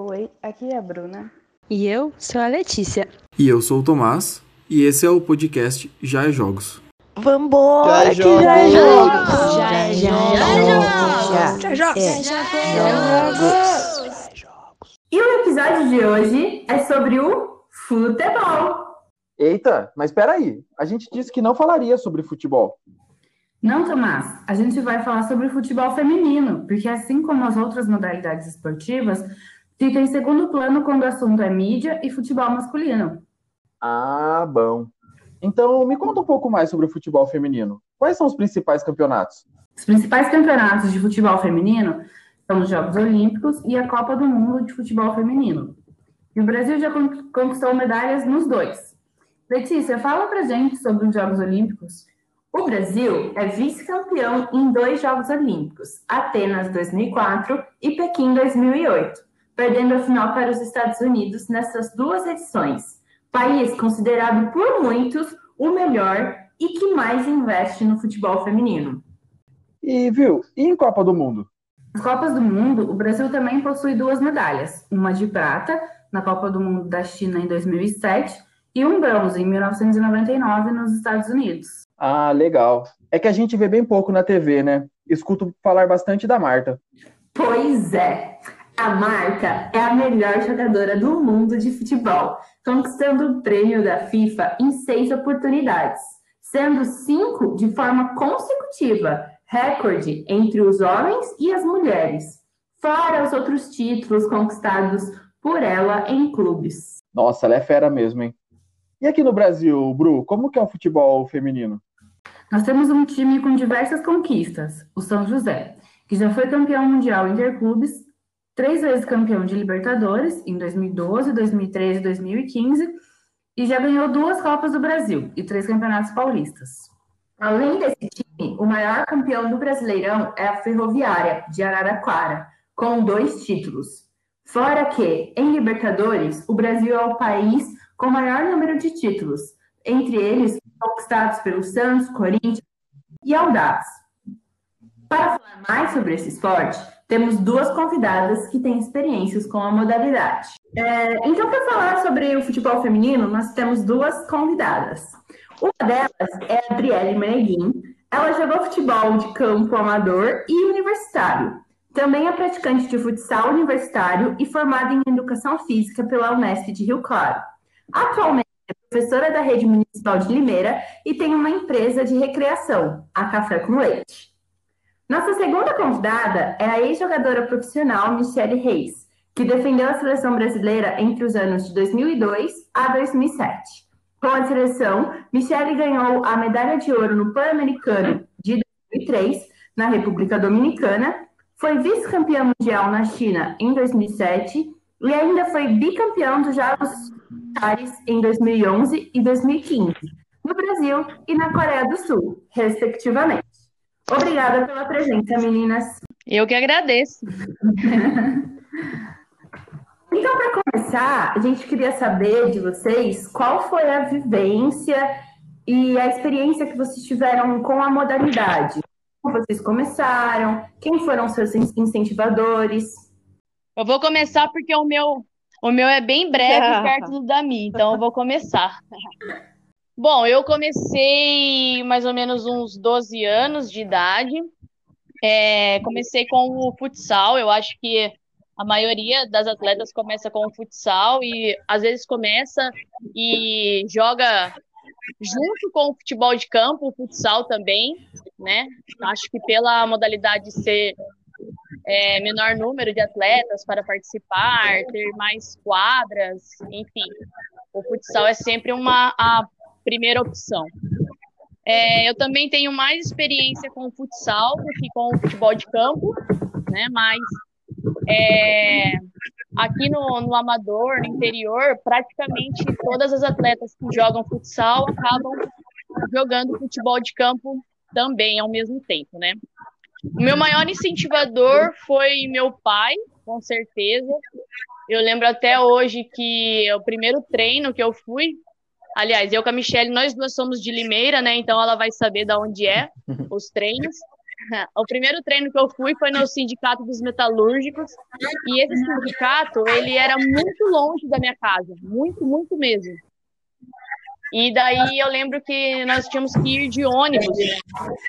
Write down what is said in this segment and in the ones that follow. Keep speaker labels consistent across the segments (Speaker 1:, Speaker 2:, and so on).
Speaker 1: Oi, aqui é a Bruna.
Speaker 2: E eu sou a Letícia.
Speaker 3: E eu sou o Tomás. E esse é o podcast Já é Jogos.
Speaker 1: Vambora,
Speaker 4: Já
Speaker 1: que
Speaker 4: é
Speaker 1: já é
Speaker 4: jogos.
Speaker 1: jogos!
Speaker 2: Já é
Speaker 1: jogos!
Speaker 2: Já é
Speaker 1: Já é jogos!
Speaker 5: E o episódio de hoje é sobre o futebol.
Speaker 4: Eita, mas peraí. A gente disse que não falaria sobre futebol.
Speaker 5: Não, Tomás, a gente vai falar sobre o futebol feminino, porque assim como as outras modalidades esportivas, fica em segundo plano quando o assunto é mídia e futebol masculino.
Speaker 4: Ah, bom. Então, me conta um pouco mais sobre o futebol feminino. Quais são os principais campeonatos?
Speaker 5: Os principais campeonatos de futebol feminino são os Jogos Olímpicos e a Copa do Mundo de Futebol Feminino. E o Brasil já con- conquistou medalhas nos dois. Letícia, fala pra gente sobre os Jogos Olímpicos.
Speaker 6: O Brasil é vice-campeão em dois Jogos Olímpicos, Atenas 2004 e Pequim 2008, perdendo a final para os Estados Unidos nessas duas edições. País considerado por muitos o melhor e que mais investe no futebol feminino.
Speaker 4: E, viu, e em Copa do Mundo?
Speaker 5: Nas Copas do Mundo, o Brasil também possui duas medalhas, uma de prata na Copa do Mundo da China em 2007 e um bronze em 1999 nos Estados Unidos.
Speaker 4: Ah, legal. É que a gente vê bem pouco na TV, né? Escuto falar bastante da Marta.
Speaker 6: Pois é, a Marta é a melhor jogadora do mundo de futebol, conquistando o prêmio da FIFA em seis oportunidades, sendo cinco de forma consecutiva, recorde entre os homens e as mulheres, fora os outros títulos conquistados por ela em clubes.
Speaker 4: Nossa, ela é fera mesmo, hein? E aqui no Brasil, Bru, como que é o futebol feminino?
Speaker 5: Nós temos um time com diversas conquistas, o São José, que já foi campeão mundial interclubes, três vezes campeão de Libertadores, em 2012, 2013 e 2015, e já ganhou duas Copas do Brasil e três campeonatos paulistas.
Speaker 6: Além desse time, o maior campeão do Brasileirão é a Ferroviária, de Araraquara, com dois títulos. Fora que, em Libertadores, o Brasil é o país com maior número de títulos, entre eles conquistados pelo Santos, Corinthians e Audaz. Para falar mais sobre esse esporte, temos duas convidadas que têm experiências com a modalidade. É, então, para falar sobre o futebol feminino, nós temos duas convidadas. Uma delas é a Adriele Meneguin. Ela jogou futebol de campo amador e universitário. Também é praticante de futsal universitário e formada em educação física pela Unesp de Rio Claro. Atualmente é professora da rede municipal de Limeira e tem uma empresa de recreação, a Café com Leite. Nossa segunda convidada é a ex-jogadora profissional Michele Reis, que defendeu a seleção brasileira entre os anos de 2002 a 2007. Com a seleção, Michele ganhou a medalha de ouro no Pan-Americano de 2003, na República Dominicana, foi vice-campeã mundial na China em 2007 e ainda foi bicampeão dos Jogos Militares em 2011 e 2015, no Brasil e na Coreia do Sul, respectivamente. Obrigada pela presença, meninas.
Speaker 2: Eu que agradeço.
Speaker 6: Então, para começar, a gente queria saber de vocês qual foi a vivência e a experiência que vocês tiveram com a modalidade. Como vocês começaram? Quem foram seus incentivadores?
Speaker 2: Eu vou começar porque o meu, o meu é bem breve perto do da minha, então eu vou começar. Bom, eu comecei mais ou menos uns 12 anos de idade. É, comecei com o futsal, eu acho que a maioria das atletas começa com o futsal e às vezes começa e joga junto com o futebol de campo, o futsal também, né? Acho que pela modalidade ser é, menor número de atletas para participar, ter mais quadras, enfim, o futsal é sempre uma a primeira opção. É, eu também tenho mais experiência com o futsal do que com o futebol de campo, né? Mas é, aqui no, no amador, no interior, praticamente todas as atletas que jogam futsal acabam jogando futebol de campo também ao mesmo tempo, né? O meu maior incentivador foi meu pai, com certeza. Eu lembro até hoje que o primeiro treino que eu fui, aliás, eu com a Michelle, nós duas somos de Limeira, né? Então ela vai saber de onde é os treinos. o primeiro treino que eu fui foi no sindicato dos metalúrgicos e esse sindicato ele era muito longe da minha casa, muito, muito mesmo. E daí eu lembro que nós tínhamos que ir de ônibus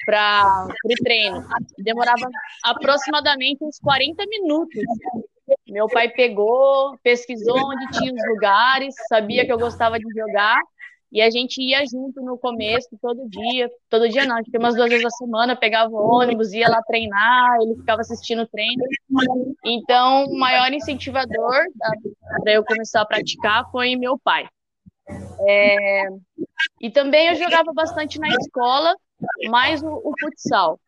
Speaker 2: para o treino. Demorava aproximadamente uns 40 minutos. Meu pai pegou, pesquisou onde tinha os lugares, sabia que eu gostava de jogar e a gente ia junto no começo, todo dia. Todo dia não, a gente umas duas vezes a semana, pegava ônibus, ia lá treinar, ele ficava assistindo o treino. Então, o maior incentivador para eu começar a praticar foi meu pai. É... E também eu jogava bastante na escola, mais o, o futsal.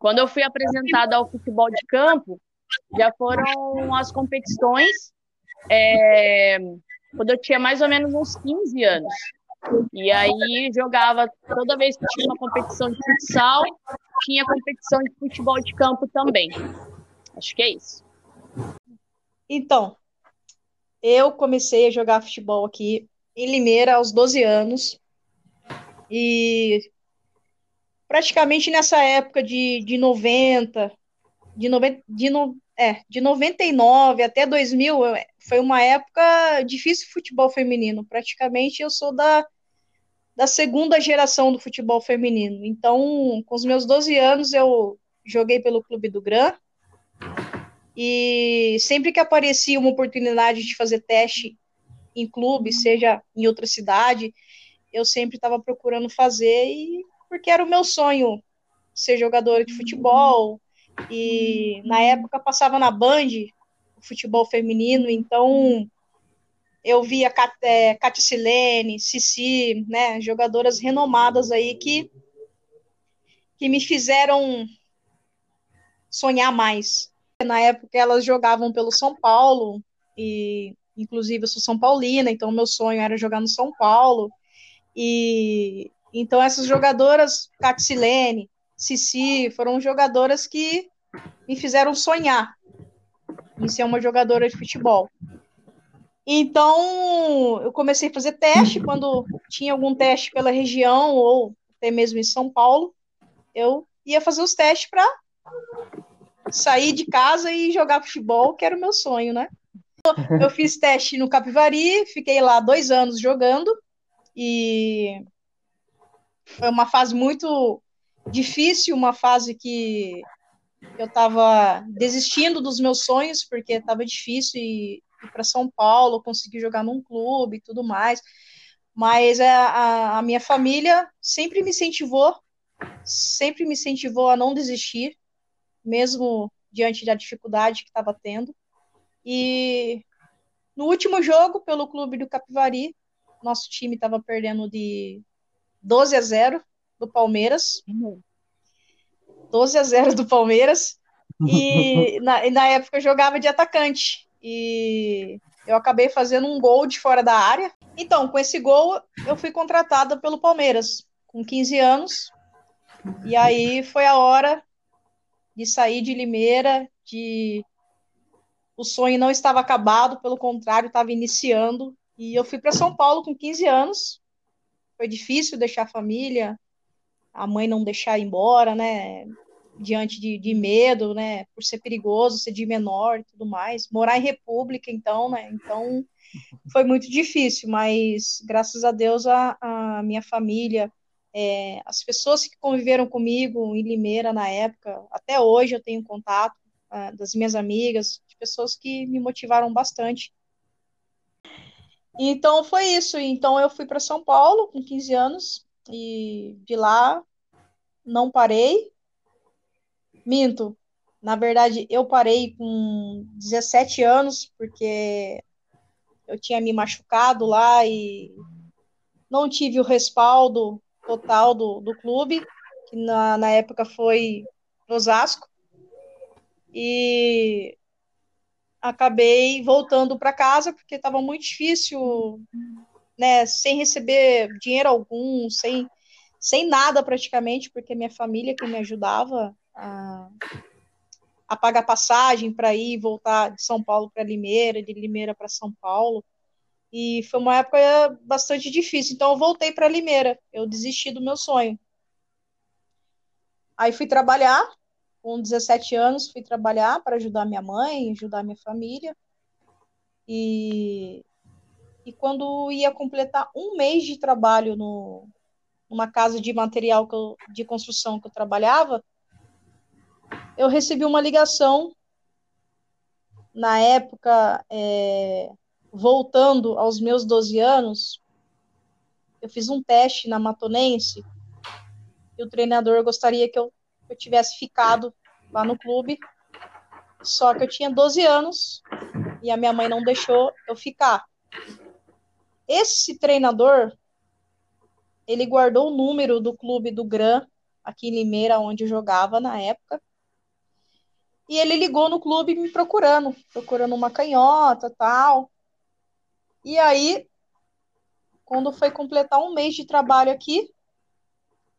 Speaker 2: Quando eu fui apresentada ao futebol de campo, já foram as competições é, quando eu tinha mais ou menos uns 15 anos. E aí jogava toda vez que tinha uma competição de futsal, tinha competição de futebol de campo também. Acho que é isso.
Speaker 7: Então, eu comecei a jogar futebol aqui em Limeira aos 12 anos. E praticamente nessa época de, de 90, de, 90, de, no, é, de 99 até 2000, foi uma época difícil futebol feminino. Praticamente eu sou da, da segunda geração do futebol feminino. Então, com os meus 12 anos, eu joguei pelo Clube do Gran. E sempre que aparecia uma oportunidade de fazer teste em clube, seja em outra cidade, eu sempre estava procurando fazer, e porque era o meu sonho ser jogadora de futebol. E na época passava na Band o futebol feminino, então eu via é, Cátia Silene, Cici, né, jogadoras renomadas aí que, que me fizeram sonhar mais. Na época elas jogavam pelo São Paulo, e inclusive eu sou São Paulina, então meu sonho era jogar no São Paulo. E então essas jogadoras, Cátia Silene, Cici, foram jogadoras que me fizeram sonhar em ser uma jogadora de futebol. Então, eu comecei a fazer teste quando tinha algum teste pela região ou até mesmo em São Paulo, eu ia fazer os testes para sair de casa e jogar futebol, que era o meu sonho, né? Eu fiz teste no Capivari, fiquei lá dois anos jogando e foi uma fase muito difícil, uma fase que eu estava desistindo dos meus sonhos porque estava difícil e ir para São Paulo, conseguir jogar num clube e tudo mais. Mas a, a, a minha família sempre me incentivou, sempre me incentivou a não desistir, mesmo diante da dificuldade que estava tendo. E no último jogo, pelo clube do Capivari, nosso time estava perdendo de 12 a 0 do Palmeiras. 12 a 0 do Palmeiras. E na, na época eu jogava de atacante e eu acabei fazendo um gol de fora da área. Então, com esse gol, eu fui contratada pelo Palmeiras, com 15 anos. E aí foi a hora de sair de Limeira, de o sonho não estava acabado, pelo contrário, estava iniciando. E eu fui para São Paulo com 15 anos. Foi difícil deixar a família, a mãe não deixar ir embora, né? diante de, de, medo, né, por ser perigoso, ser de menor e tudo mais. Morar em república, então, né, então foi muito difícil, mas graças a Deus a, a minha família, é, as pessoas que conviveram comigo em Limeira na época, até hoje eu tenho contato é, das minhas amigas, de pessoas que me motivaram bastante. Então foi isso. Então eu fui para São Paulo com 15 anos e de lá não parei, Minto. Na verdade, eu parei com 17 anos, porque eu tinha me machucado lá e não tive o respaldo total do, do clube, que na, na época foi Osasco. E acabei voltando para casa porque estava muito difícil, né, sem receber dinheiro algum, sem, sem nada praticamente, porque minha família que me ajudava a, a pagar passagem para ir e voltar de São Paulo para Limeira, de Limeira para São Paulo. E foi uma época bastante difícil. Então eu voltei para Limeira. Eu desisti do meu sonho. Aí fui trabalhar com 17 anos, fui trabalhar para ajudar minha mãe, ajudar minha família. E, e quando ia completar um mês de trabalho no, numa casa de material eu, de construção que eu trabalhava, eu recebi uma ligação. Na época, é, voltando aos meus 12 anos, eu fiz um teste na Matonense e o treinador gostaria que eu, que eu tivesse ficado lá no clube. Só que eu tinha 12 anos e a minha mãe não deixou eu ficar. Esse treinador, ele guardou o número do clube do Gran, aqui em Limeira, onde jogava na época. E ele ligou no clube me procurando, procurando uma canhota, tal. E aí, quando foi completar um mês de trabalho aqui,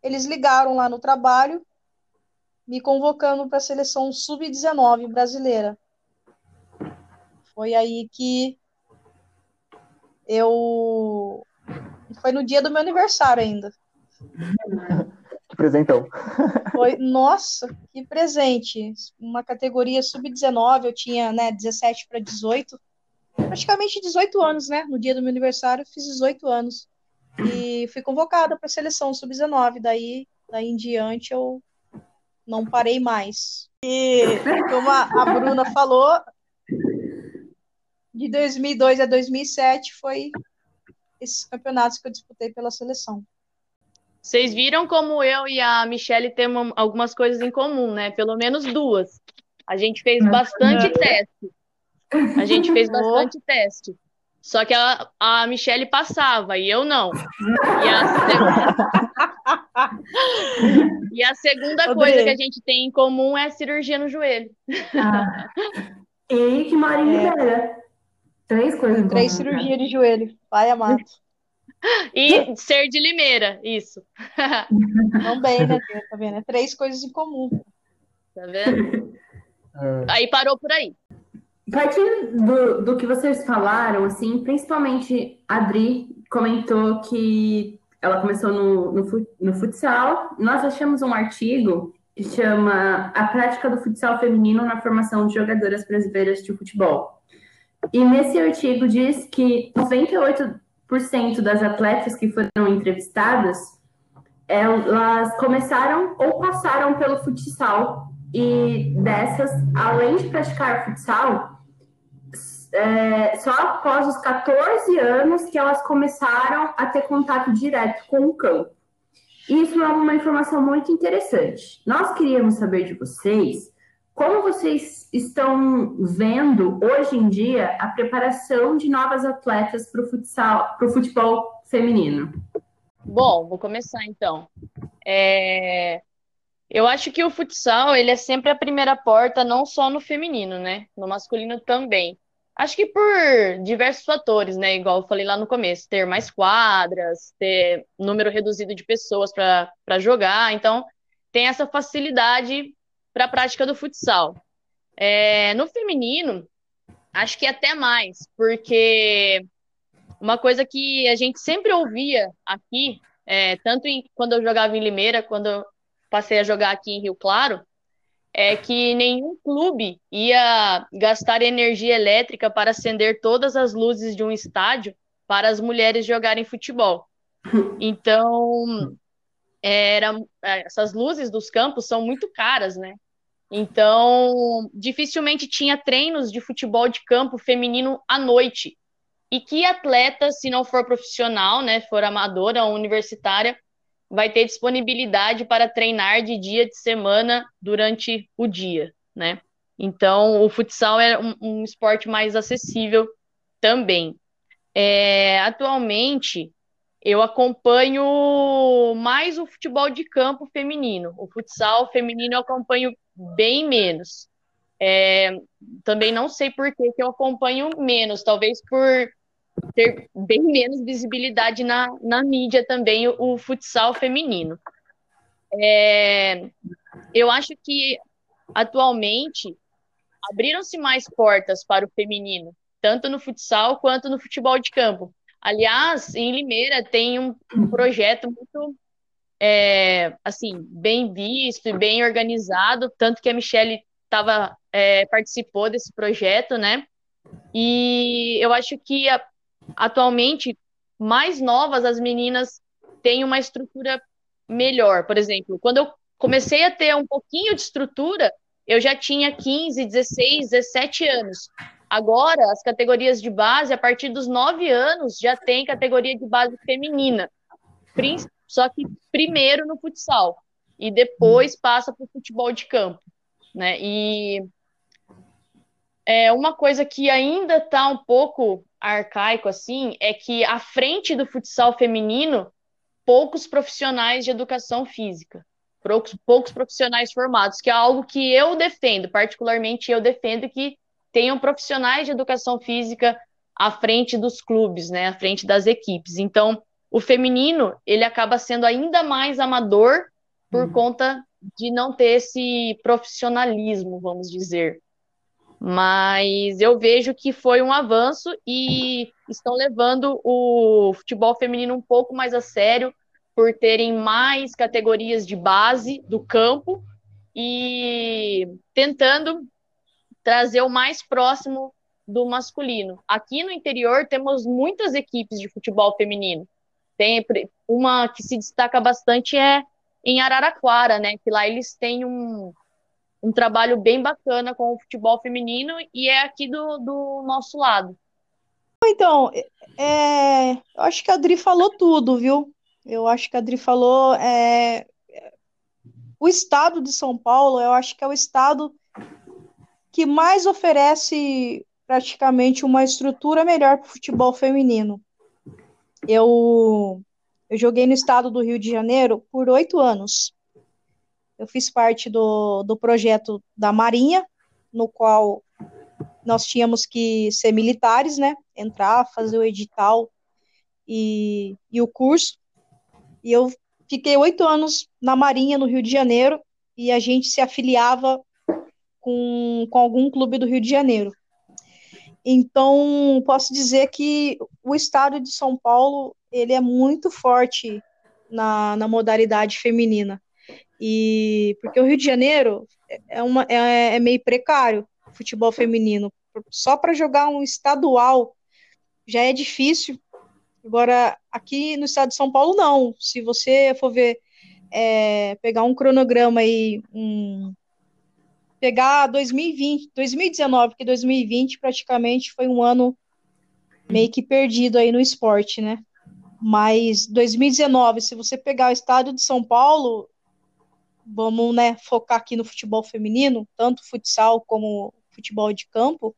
Speaker 7: eles ligaram lá no trabalho, me convocando para a seleção sub-19 brasileira. Foi aí que eu. Foi no dia do meu aniversário ainda.
Speaker 4: Que presentão.
Speaker 7: Foi, nossa, que presente. Uma categoria sub-19, eu tinha, né, 17 para 18. Praticamente 18 anos, né? No dia do meu aniversário, fiz 18 anos. E fui convocada para a seleção sub-19. Daí, daí em diante, eu não parei mais. E como a, a Bruna falou, de 2002 a 2007 foi esses campeonatos que eu disputei pela seleção.
Speaker 2: Vocês viram como eu e a Michelle temos algumas coisas em comum, né? Pelo menos duas. A gente fez bastante teste. A gente fez bastante teste. Só que a, a Michelle passava e eu não. E a segunda, e a segunda coisa que a gente tem em comum é a cirurgia no joelho.
Speaker 6: Ah. E que mora em Ribeira. Três coisas. em
Speaker 7: Três
Speaker 6: comum, né?
Speaker 7: cirurgias de joelho. Vai, Amato.
Speaker 2: E ser de Limeira, isso.
Speaker 7: Também, né? Tá vendo? É três coisas em comum.
Speaker 2: Tá vendo?
Speaker 4: É,
Speaker 2: Aí parou por aí.
Speaker 6: Partindo do, do que vocês falaram, assim, principalmente a Adri comentou que ela começou no, no, no futsal. Nós achamos um artigo que chama A Prática do Futsal Feminino na Formação de Jogadoras Brasileiras de Futebol. E nesse artigo diz que 98% das atletas que foram entrevistadas, elas começaram ou passaram pelo futsal. E dessas, além de praticar futsal, é, só após os 14 anos que elas começaram a ter contato direto com o campo. Isso é uma informação muito interessante. Nós queríamos saber de vocês como vocês estão vendo hoje em dia a preparação de novas atletas para o futsal, para o futebol feminino.
Speaker 2: Bom, vou começar então. É, Eu acho que o futsal, ele é sempre a primeira porta, não só no feminino, né? No masculino também. Acho que por diversos fatores, né? Igual eu falei lá no começo, ter mais quadras, ter número reduzido de pessoas para para jogar, então tem essa facilidade para a prática do futsal. É, no feminino, acho que até mais, porque uma coisa que a gente sempre ouvia aqui, é, tanto em- quando eu jogava em Limeira, quando eu passei a jogar aqui em Rio Claro, é que nenhum clube ia gastar energia elétrica para acender todas as luzes de um estádio para as mulheres jogarem futebol. Então, era, essas luzes dos campos são muito caras, né? Então, dificilmente tinha treinos de futebol de campo feminino à noite. E que atleta, se não for profissional, né, for amadora ou universitária, vai ter disponibilidade para treinar de dia de semana durante o dia, né? Então, o futsal é um, um esporte mais acessível também. É, atualmente, eu acompanho mais o futebol de campo feminino. O futsal feminino eu acompanho bem menos. É, também não sei por que, que eu acompanho menos, talvez por ter bem menos visibilidade na, na mídia também, o, o futsal feminino. É, eu acho que atualmente abriram-se mais portas para o feminino, tanto no futsal quanto no futebol de campo. Aliás, em Limeira tem um, um projeto muito é, assim, bem visto e bem organizado, tanto que a Michelle tava, é, participou desse projeto, né? E eu acho que a, atualmente, mais novas, as meninas têm uma estrutura melhor. Por exemplo, quando eu comecei a ter um pouquinho de estrutura, eu já tinha 15, 16, 17 anos. Agora, as categorias de base, a partir dos 9 anos, já tem categoria de base feminina. Só que primeiro no futsal. E depois passa para o futebol de campo. Né? E é uma coisa que ainda está um pouco arcaico assim é que à frente do futsal feminino poucos profissionais de educação física, poucos, poucos profissionais formados, que é algo que eu defendo, particularmente eu defendo que tenham profissionais de educação física à frente dos clubes, né, à frente das equipes. Então, o feminino, ele acaba sendo ainda mais amador por uhum. conta de não ter esse profissionalismo, vamos dizer. Mas eu vejo que foi um avanço e estão levando o futebol feminino um pouco mais a sério por terem mais categorias de base do campo e tentando trazer o mais próximo do masculino. Aqui no interior temos muitas equipes de futebol feminino. Tem uma que se destaca bastante é em Araraquara, né? Que lá eles têm um, um trabalho bem bacana com o futebol feminino e é aqui do, do nosso lado.
Speaker 7: Então, é, eu acho que a Adri falou tudo, viu? Eu acho que a Adri falou. É, o estado de São Paulo, eu acho que é o estado que mais oferece praticamente uma estrutura melhor para o futebol feminino. Eu, eu joguei no estado do Rio de Janeiro por oito anos. Eu fiz parte do, do projeto da Marinha, no qual nós tínhamos que ser militares, né? Entrar, fazer o edital e, e o curso. E eu fiquei oito anos na Marinha, no Rio de Janeiro, e a gente se afiliava com, com algum clube do Rio de Janeiro. Então, posso dizer que o estado de São Paulo, ele é muito forte na, na modalidade feminina. E porque o Rio de Janeiro é, uma, é, é meio precário futebol feminino. Só para jogar um estadual já é difícil. Agora, aqui no estado de São Paulo, não. Se você for ver, é, pegar um cronograma aí, um, pegar 2020, 2019, porque 2020 praticamente foi um ano meio que perdido aí no esporte, né? Mas 2019, se você pegar o estado de São Paulo, vamos né, focar aqui no futebol feminino, tanto futsal como futebol de campo,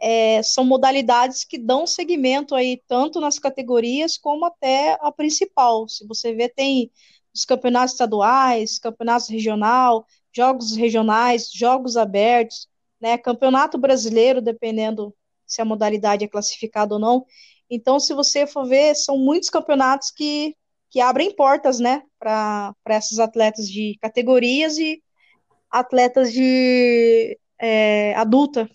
Speaker 7: é, são modalidades que dão segmento aí tanto nas categorias como até a principal. Se você vê, tem os campeonatos estaduais, campeonatos regional, jogos regionais, jogos abertos, né, campeonato brasileiro, dependendo se a modalidade é classificada ou não. Então, se você for ver, são muitos campeonatos que que abrem portas, né, para esses atletas de categorias e atletas de é, adulta.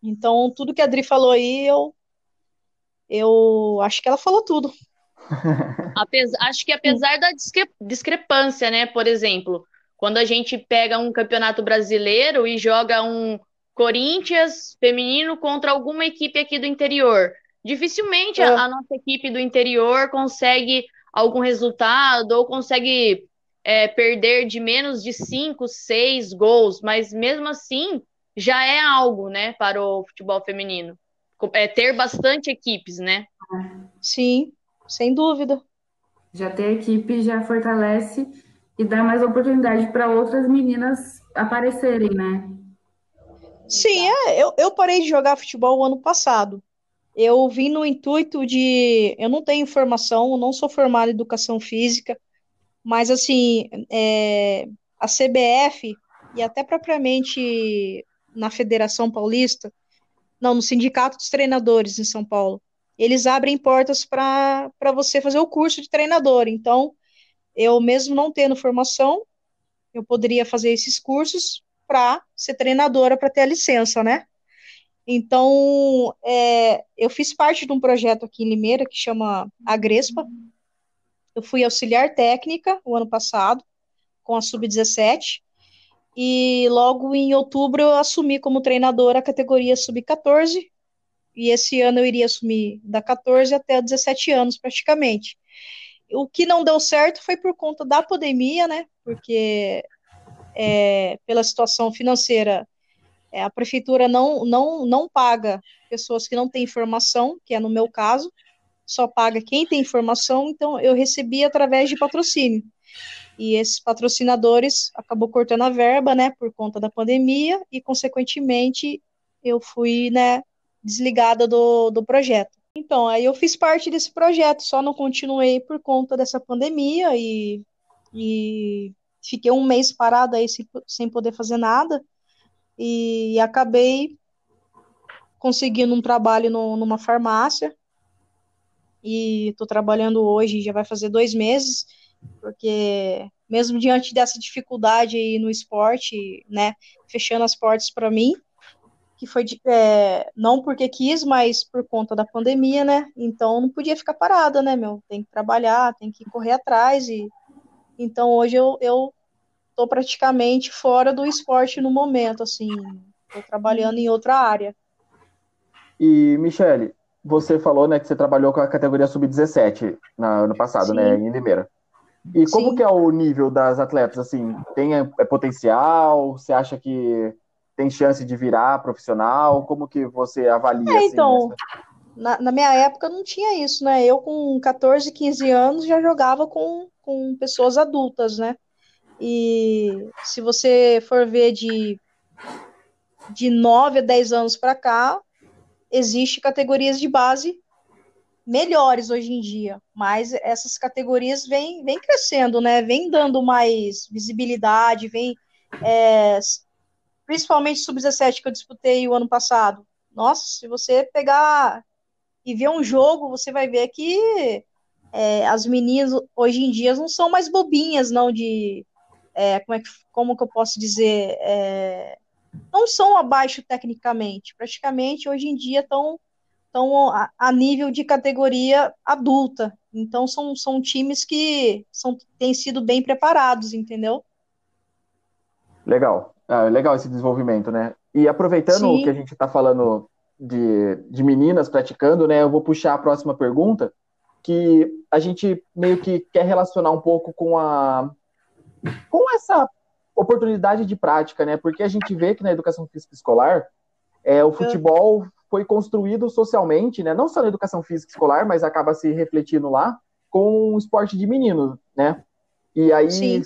Speaker 7: Então, tudo que a Adri falou aí, eu, eu acho que ela falou tudo.
Speaker 2: Apesar, acho que apesar da discrepância, né, por exemplo, quando a gente pega um campeonato brasileiro e joga um Corinthians feminino contra alguma equipe aqui do interior, Dificilmente é. a, a, nossa equipe do interior consegue algum resultado ou consegue é, perder de menos de cinco, seis gols, mas mesmo assim já é algo, né, para o futebol feminino. É ter bastante equipes, né?
Speaker 7: Sim, sem dúvida.
Speaker 5: Já ter equipe já fortalece e dá mais oportunidade para outras meninas aparecerem, né?
Speaker 7: Sim, é, eu, eu parei de jogar futebol o ano passado. Eu vim no intuito de. Eu não tenho formação, não sou formada em educação física, mas, assim, é, a CBF e até propriamente na Federação Paulista, não, no Sindicato dos Treinadores em São Paulo, eles abrem portas para você fazer o curso de treinador. Então, eu mesmo não tendo formação, eu poderia fazer esses cursos para ser treinadora, para ter a licença, né? Então, é, eu fiz parte de um projeto aqui em Limeira que chama Agrespa, Eu fui auxiliar técnica o ano passado, com a Sub-17, e logo em outubro eu assumi como treinadora a categoria Sub-14, e esse ano eu iria assumir da 14 até 17 anos, praticamente. O que não deu certo foi por conta da pandemia, né? Porque é, pela situação financeira, é, a prefeitura não, não, não paga pessoas que não têm informação, que é no meu caso, só paga quem tem informação, então eu recebi através de patrocínio. E esses patrocinadores acabou cortando a verba, né, por conta da pandemia, e consequentemente eu fui, né, desligada do, do projeto. Então, aí eu fiz parte desse projeto, só não continuei por conta dessa pandemia e, e fiquei um mês parada aí sem, sem poder fazer nada e acabei conseguindo um trabalho no, numa farmácia e estou trabalhando hoje, já vai fazer dois meses, porque mesmo diante dessa dificuldade aí no esporte, né, fechando as portas para mim, que foi é, não porque quis, mas por conta da pandemia, né? Então não podia ficar parada, né, meu? Tem que trabalhar, tem que correr atrás e então hoje eu, eu tô praticamente fora do esporte no momento, assim, tô trabalhando em outra área.
Speaker 4: E Michele, você falou, né, que você trabalhou com a categoria sub-17 no ano passado, né, Sim. né, em Limeira. E como Sim. que é o nível das atletas, assim, tem é, é potencial? Você acha que tem chance de virar profissional? Como que você avalia? É,
Speaker 7: assim, então, na, na, minha época não tinha isso, né? Eu com 14, 15 anos já jogava com, com pessoas adultas, né? E se você for ver de, de 9 a 10 anos para cá, existe categorias de base melhores hoje em dia, mas essas categorias vêm, vêm crescendo, né? Vem dando mais visibilidade, vem é, principalmente sub-17 que eu disputei o ano passado. Nossa, se você pegar e ver um jogo, você vai ver que é, as meninas hoje em dia não são mais bobinhas, não, de. É, como, é que, como que eu posso dizer? É, não são abaixo tecnicamente. Praticamente hoje em dia estão estão a, a, nível de categoria adulta. Então são, são times que são, têm sido bem preparados, entendeu?
Speaker 4: Legal. Ah, legal esse desenvolvimento, né? E aproveitando Sim. que a gente está falando de, de meninas praticando, né? Eu vou puxar a próxima pergunta, que a gente meio que quer relacionar um pouco com a com essa oportunidade de prática, né? Porque a gente vê que na educação física escolar é, o futebol foi construído socialmente, né? Não só na educação física escolar, mas acaba se refletindo lá com um esporte de meninos, né? E aí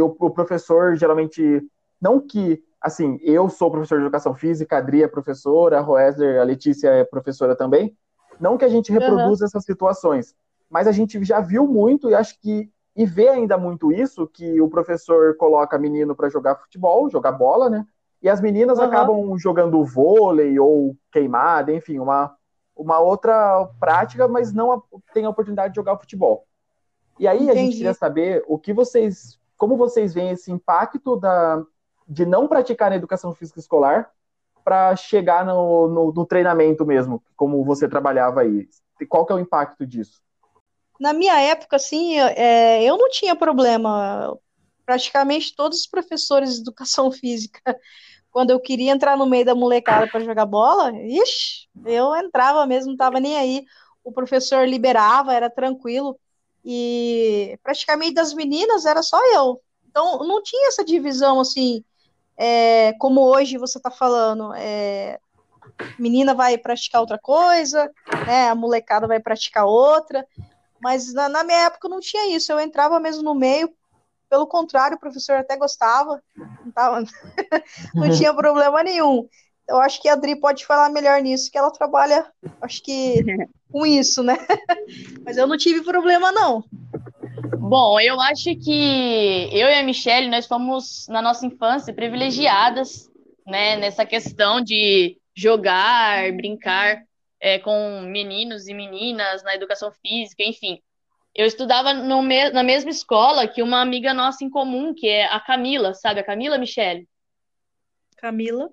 Speaker 4: o, o professor geralmente não que, assim, eu sou professor de educação física, a Adri é professora, a Roesler, a Letícia é professora também. Não que a gente reproduza uhum. essas situações, mas a gente já viu muito e acho que e vê ainda muito isso que o professor coloca menino para jogar futebol, jogar bola, né? E as meninas uhum. acabam jogando vôlei ou queimada, enfim, uma, uma outra prática, mas não tem a oportunidade de jogar futebol. E aí Entendi. a gente queria saber o que vocês, como vocês veem esse impacto da, de não praticar na educação física escolar para chegar no, no, no, treinamento mesmo, como você trabalhava aí? Qual que é o impacto disso?
Speaker 7: Na minha época, assim, é, eu não tinha problema. Praticamente todos os professores de educação física, quando eu queria entrar no meio da molecada para jogar bola, ixi, eu entrava mesmo, não estava nem aí. O professor liberava, era tranquilo. E praticamente das meninas era só eu. Então não tinha essa divisão assim é, como hoje você está falando, é, menina vai praticar outra coisa, né, a molecada vai praticar outra, mas na, na, minha época não tinha isso, eu entrava mesmo no meio, pelo contrário, o professor até gostava, não, tava, não tinha problema nenhum. Eu acho que a Adri pode falar melhor nisso, que ela trabalha, acho que com isso, né? Mas eu não tive problema, não.
Speaker 2: Bom, eu acho que eu e a Michelle, nós fomos, na nossa infância, privilegiadas, né, nessa questão de jogar, brincar é, com meninos e meninas na educação física, enfim. Eu estudava no me na mesma escola que uma amiga nossa em comum, que é a Camila, sabe a Camila, Michelle?
Speaker 7: Camila?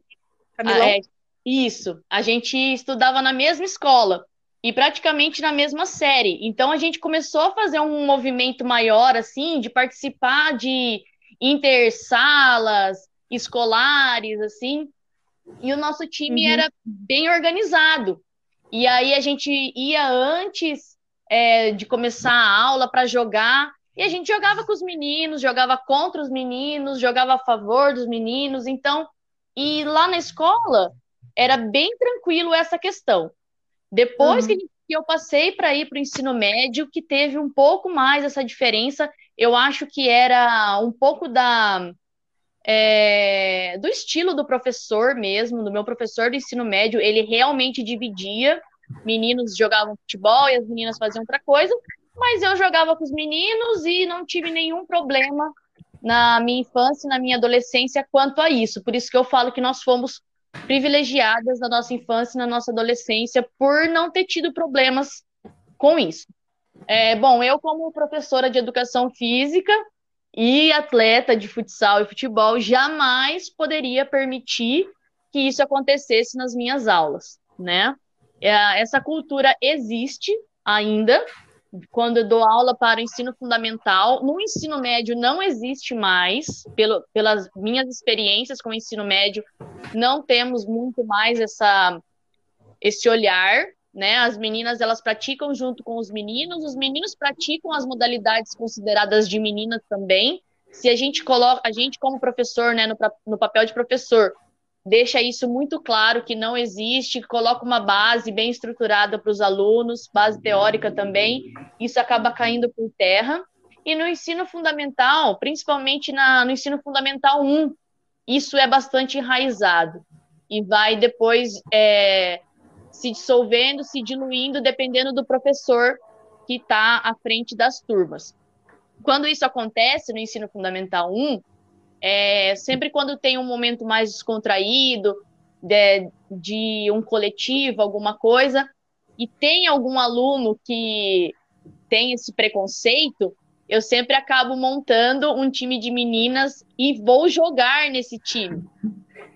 Speaker 2: Camila? Ah, é, isso. A gente estudava na mesma escola. E praticamente na mesma série. Então a gente começou a fazer um movimento maior, assim, de participar de intersalas, escolares, assim, e o nosso time uhum. era bem organizado. E aí a gente ia antes é, de começar a aula para jogar, e a gente jogava com os meninos, jogava contra os meninos, jogava a favor dos meninos, então, e lá na escola era bem tranquilo essa questão. Depois uhum. que, eu passei para ir para o ensino médio, que teve um pouco mais essa diferença, eu acho que era um pouco da é, do estilo do professor mesmo, do meu professor do ensino médio, ele realmente dividia. Meninos jogavam futebol e as meninas faziam outra coisa, mas eu jogava com os meninos e não tive nenhum problema na minha infância e na minha adolescência quanto a isso. Por isso que eu falo que nós fomos privilegiadas na nossa infância e na nossa adolescência por não ter tido problemas com isso. É, bom, eu, como professora de educação física e atleta de futsal e futebol, jamais poderia permitir que isso acontecesse nas minhas aulas, né? É, essa cultura existe ainda, quando eu dou aula para o ensino fundamental. No ensino médio não existe mais, pelo, pelas minhas experiências com o ensino médio, não temos muito mais essa, esse olhar, né? As meninas elas praticam junto com os meninos, os meninos praticam as modalidades consideradas de meninas também. Se a gente coloca, a gente como professor, né, no, no papel de professor, deixa isso muito claro que não existe, coloca uma base bem estruturada para os alunos, base teórica também, isso acaba caindo por terra. E no ensino fundamental, principalmente na, no ensino fundamental 1, isso é bastante enraizado e vai depois é, se dissolvendo, se diluindo, dependendo do professor que está à frente das turmas. Quando isso acontece no ensino fundamental 1, é, sempre quando tem um momento mais descontraído, de, de um coletivo, alguma coisa, e tem algum aluno que tem esse preconceito, eu sempre acabo montando um time de meninas e vou jogar nesse time.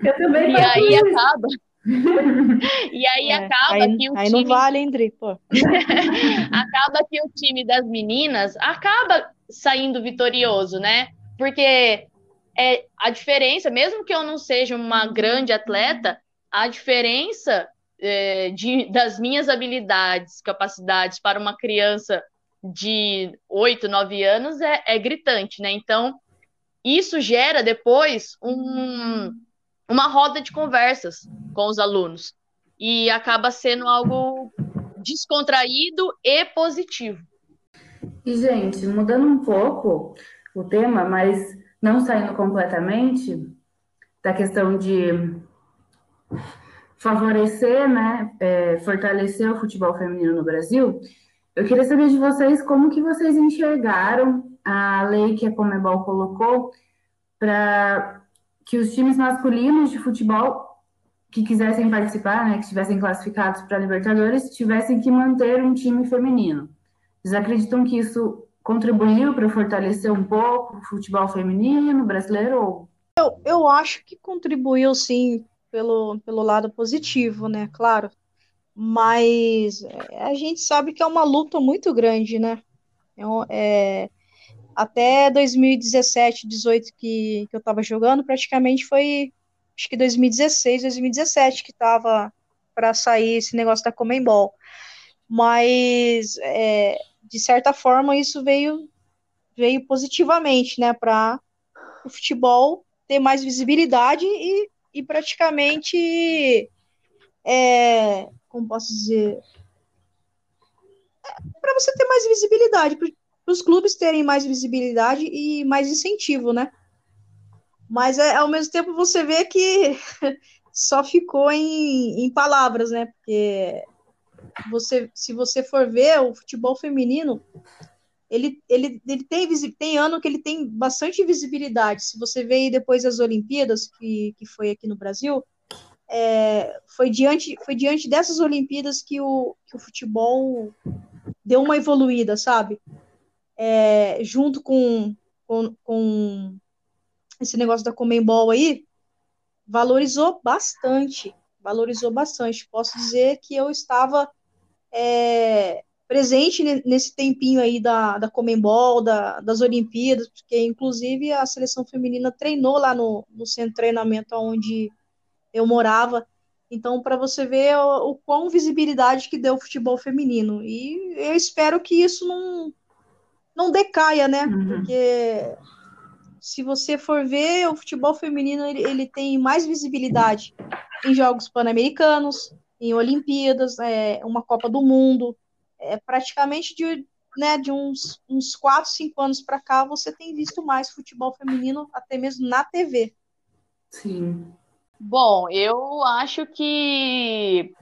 Speaker 6: Eu também
Speaker 2: E aí isso. acaba. e aí é, acaba
Speaker 7: aí,
Speaker 2: que o
Speaker 7: aí
Speaker 2: time.
Speaker 7: não vale, André, pô.
Speaker 2: acaba que o time das meninas acaba saindo vitorioso, né? Porque é a diferença, mesmo que eu não seja uma grande atleta, a diferença é, de, das minhas habilidades, capacidades para uma criança de 8, 9 anos é, é gritante, né? Então, isso gera depois um, uma roda de conversas com os alunos e acaba sendo algo descontraído e positivo.
Speaker 5: E, gente, mudando um pouco o tema, mas não saindo completamente da questão de favorecer, né, é, fortalecer o futebol feminino no Brasil, eu queria saber de vocês como que vocês enxergaram a lei que a Comebol colocou para que os times masculinos de futebol que quisessem participar, né, que estivessem classificados para Libertadores, tivessem que manter um time feminino. Vocês acreditam que isso contribuiu para fortalecer um pouco o futebol feminino brasileiro?
Speaker 7: Eu, eu acho que contribuiu sim pelo, pelo lado positivo, né? Claro. Mas é, a gente sabe que é uma luta muito grande, né? É, é até 2017, 18 que, que eu estava jogando, praticamente foi acho que 2016, 2017 que estava para sair esse negócio da Comembol. Mas é, de certa forma, isso veio, veio positivamente, né, para o futebol ter mais visibilidade e, e praticamente, é, como posso dizer, é, para você ter mais visibilidade, para os clubes terem mais visibilidade e mais incentivo, né? Mas é, ao mesmo tempo você vê que só ficou em, em palavras, né? Porque você, se você for ver o futebol feminino, ele, ele, ele tem, tem ano que ele tem bastante visibilidade. Se você vê depois as Olimpíadas, que, que foi aqui no Brasil, é, foi, diante, foi diante dessas Olimpíadas que o, que o futebol deu uma evoluída, sabe? É, junto com, com, com esse negócio da Comembol aí, valorizou bastante, valorizou bastante. Posso dizer que eu estava é, presente nesse tempinho aí da, da Comembol, da, das Olimpíadas, porque inclusive a seleção feminina treinou lá no, no centro de treinamento onde eu morava. Então, para você ver o, o quão visibilidade que deu o futebol feminino. E eu espero que isso não, não decaia, né? Uhum. Porque se você for ver, o futebol feminino ele, ele tem mais visibilidade em Jogos Pan-Americanos, em Olimpíadas, é, uma Copa do Mundo. É, praticamente de, né, de uns, uns 4, 5 anos para cá, você tem visto mais futebol feminino, até mesmo na TV.
Speaker 5: Sim.
Speaker 2: Bom, eu acho que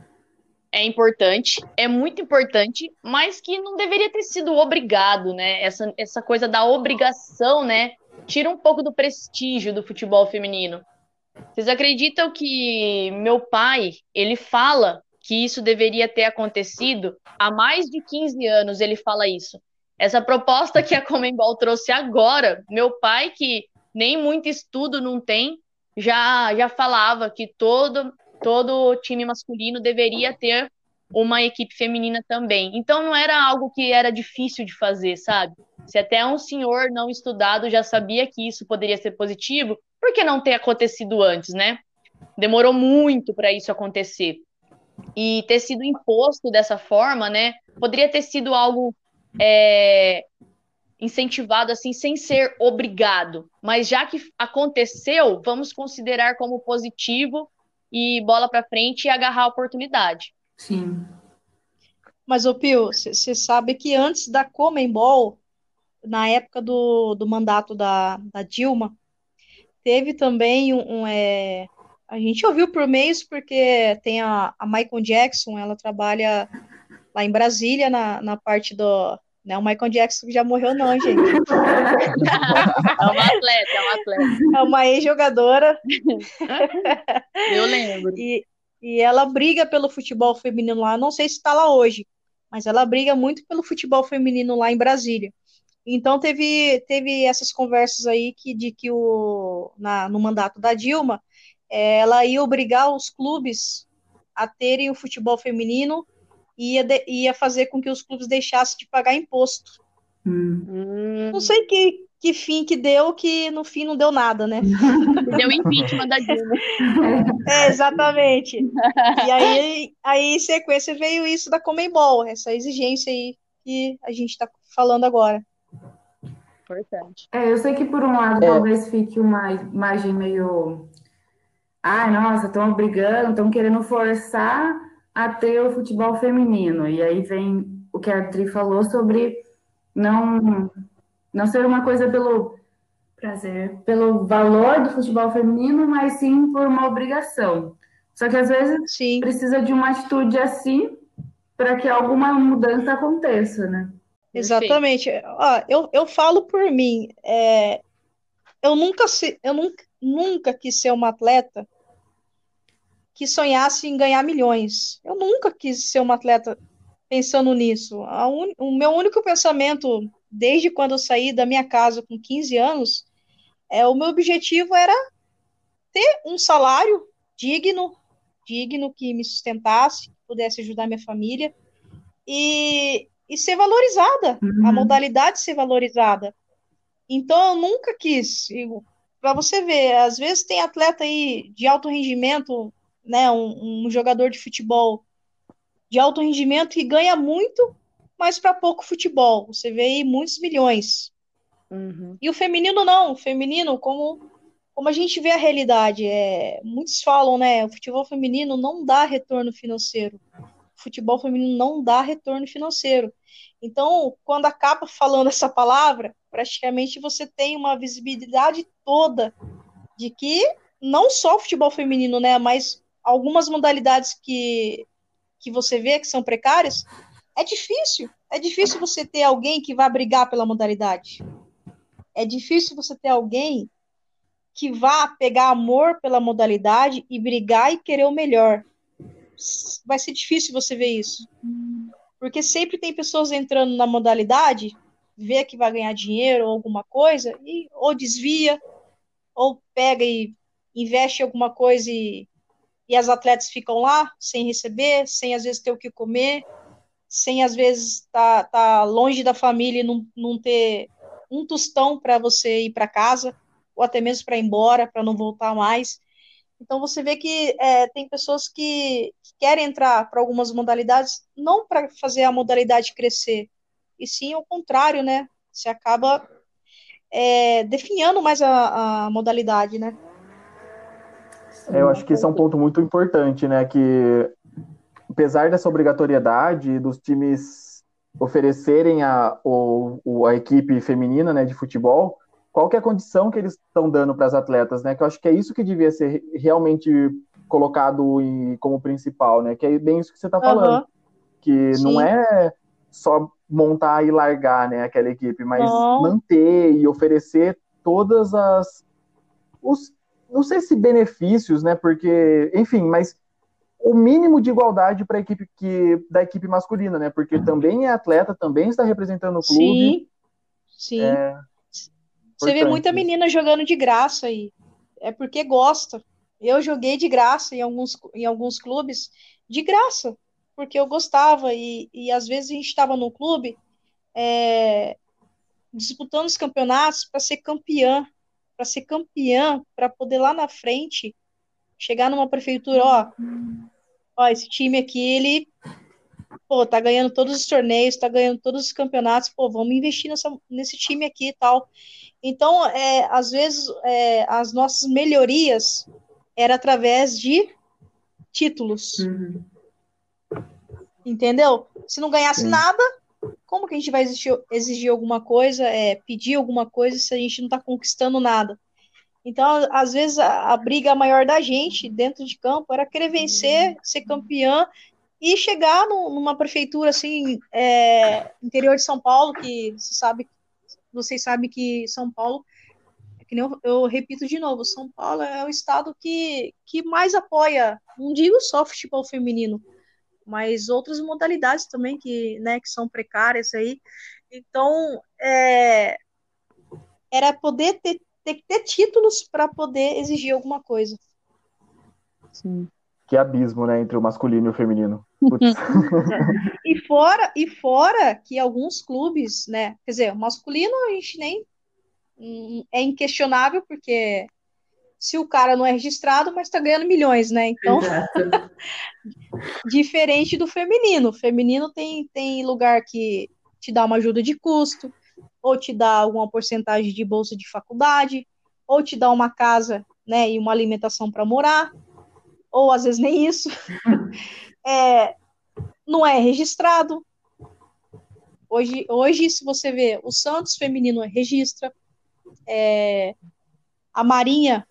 Speaker 2: é importante, é muito importante, mas que não deveria ter sido obrigado, né? Essa, essa coisa da obrigação, né? Tira um pouco do prestígio do futebol feminino. Vocês acreditam que meu pai, ele fala que isso deveria ter acontecido há mais de 15 anos, ele fala isso. Essa proposta que a Comembol trouxe agora, meu pai, que nem muito estudo não tem, já, já falava que todo, todo time masculino deveria ter uma equipe feminina também. Então não era algo que era difícil de fazer, sabe? Se até um senhor não estudado já sabia que isso poderia ser positivo, por que não ter acontecido antes, né? Demorou muito para isso acontecer. E ter sido imposto dessa forma, né? Poderia ter sido algo é, incentivado assim, sem ser obrigado. Mas já que aconteceu, vamos considerar como positivo e bola para frente e agarrar a oportunidade.
Speaker 5: Sim.
Speaker 7: Mas, ô Pio, você sabe que antes da Comembol, na época do, do mandato da, da Dilma, teve também um, um é, a gente ouviu por meios porque tem a, a Michael Jackson, ela trabalha lá em Brasília na, na parte do não é o Michael Jackson que já morreu, não, gente.
Speaker 2: é uma atleta, é uma atleta.
Speaker 7: É uma ex-jogadora.
Speaker 2: Eu lembro.
Speaker 7: E, e ela briga pelo futebol feminino lá. Não sei se está lá hoje, mas ela briga muito pelo futebol feminino lá em Brasília. Então teve, teve essas conversas aí que de que o na, no mandato da Dilma é, ela ia obrigar os clubes a terem o futebol feminino e ia, de, ia fazer com que os clubes deixassem de pagar imposto.
Speaker 5: Hum.
Speaker 7: Não sei que, que fim que deu, que no fim não deu nada, né?
Speaker 2: Deu impeachment da Dilma.
Speaker 7: É, exatamente. E aí, aí, em sequência, veio isso da Comembol, essa exigência aí que a gente está falando agora
Speaker 2: importante.
Speaker 5: É, eu sei que por um lado é. talvez fique uma imagem meio. Ai, nossa, estão brigando, estão querendo forçar a ter o futebol feminino. E aí vem o que a Tri falou sobre não, não ser uma coisa pelo prazer, pelo valor do futebol feminino, mas sim por uma obrigação. Só que às vezes
Speaker 7: sim.
Speaker 5: precisa de uma atitude assim para que alguma mudança aconteça, né?
Speaker 7: Exatamente. Ó, eu, eu falo por mim. É, eu nunca, se, eu nunca, nunca quis ser uma atleta que sonhasse em ganhar milhões. Eu nunca quis ser uma atleta pensando nisso. Un, o meu único pensamento, desde quando eu saí da minha casa com 15 anos, é o meu objetivo era ter um salário digno, digno que me sustentasse, pudesse ajudar minha família. E e ser valorizada, uhum. a modalidade ser valorizada. Então eu nunca quis, para você ver, às vezes tem atleta aí de alto rendimento, né, um, um jogador de futebol de alto rendimento que ganha muito, mas para pouco futebol. Você vê aí muitos milhões.
Speaker 2: Uhum.
Speaker 7: E o feminino não, o feminino, como, como a gente vê a realidade, é, muitos falam, né, o futebol feminino não dá retorno financeiro futebol feminino não dá retorno financeiro. Então, quando acaba falando essa palavra, praticamente você tem uma visibilidade toda de que não só o futebol feminino, né, mas algumas modalidades que, que você vê que são precárias, é difícil. É difícil você ter alguém que vá brigar pela modalidade. É difícil você ter alguém que vá pegar amor pela modalidade e brigar e querer o melhor vai ser difícil você ver isso. Porque sempre tem pessoas entrando na modalidade, vê que vai ganhar dinheiro ou alguma coisa, e ou desvia, ou pega e investe em alguma coisa e, e as atletas ficam lá sem receber, sem às vezes ter o que comer, sem às vezes estar tá, tá longe da família e não, não ter um tostão para você ir para casa, ou até mesmo para ir embora, para não voltar mais. Então você vê que é, tem pessoas que, que querem entrar para algumas modalidades, não para fazer a modalidade crescer, e sim ao contrário, né? Você acaba é, definhando mais a, a modalidade, né?
Speaker 4: É, eu acho que esse é um ponto muito importante, né? Que apesar dessa obrigatoriedade dos times oferecerem a, o, a equipe feminina né, de futebol, qual que é a condição que eles estão dando para as atletas, né? Que eu acho que é isso que devia ser realmente colocado em, como principal, né? Que é bem isso que você está falando. Uhum. Que Sim. não é só montar e largar, né, aquela equipe, mas não. manter e oferecer todas as os não sei se benefícios, né? Porque, enfim, mas o mínimo de igualdade para a equipe que da equipe masculina, né? Porque também é atleta, também está representando o clube.
Speaker 7: Sim. Sim. É Você vê muita menina jogando de graça aí. É porque gosta. Eu joguei de graça em alguns, em alguns clubes, de graça, porque eu gostava. E, e às vezes a gente estava no clube é, disputando os campeonatos para ser campeã para ser campeã, para poder lá na frente chegar numa prefeitura, ó, ó, esse time aqui, ele, pô, tá ganhando todos os torneios, tá ganhando todos os campeonatos, pô, vamos investir nessa, nesse time aqui e tal. Então, é, às vezes, é, as nossas melhorias era através de títulos. Uhum. Entendeu? Se não ganhasse nada, como que a gente vai exigir, exigir alguma coisa, é, pedir alguma coisa se a gente não está conquistando nada? Então, às vezes, a, a, briga maior da gente dentro de campo era querer vencer, ser campeã e chegar no, numa prefeitura assim, é, interior de São Paulo, que você sabe, vocês sabem que São Paulo, é que nem eu, eu, repito de novo, São Paulo é o estado que, que mais apoia, não digo só futebol feminino, mas outras modalidades também que, né, que são precárias aí. Então, é, era poder ter, ter que ter títulos para poder exigir alguma coisa.
Speaker 4: Sim. Que abismo, né, entre o masculino e o feminino.
Speaker 7: e fora e fora que alguns clubes, né, quer dizer, o masculino a gente nem hum, é inquestionável porque se o cara não é registrado, mas está ganhando milhões, né? Então, diferente do feminino. O feminino tem, tem lugar que te dá uma ajuda de custo, ou te dá alguma porcentagem de bolsa de faculdade, ou te dá uma casa, né, e uma alimentação para morar, ou às vezes nem isso. é, não é registrado. Hoje, hoje, se você vê, o Santos feminino registra, é, a Marinha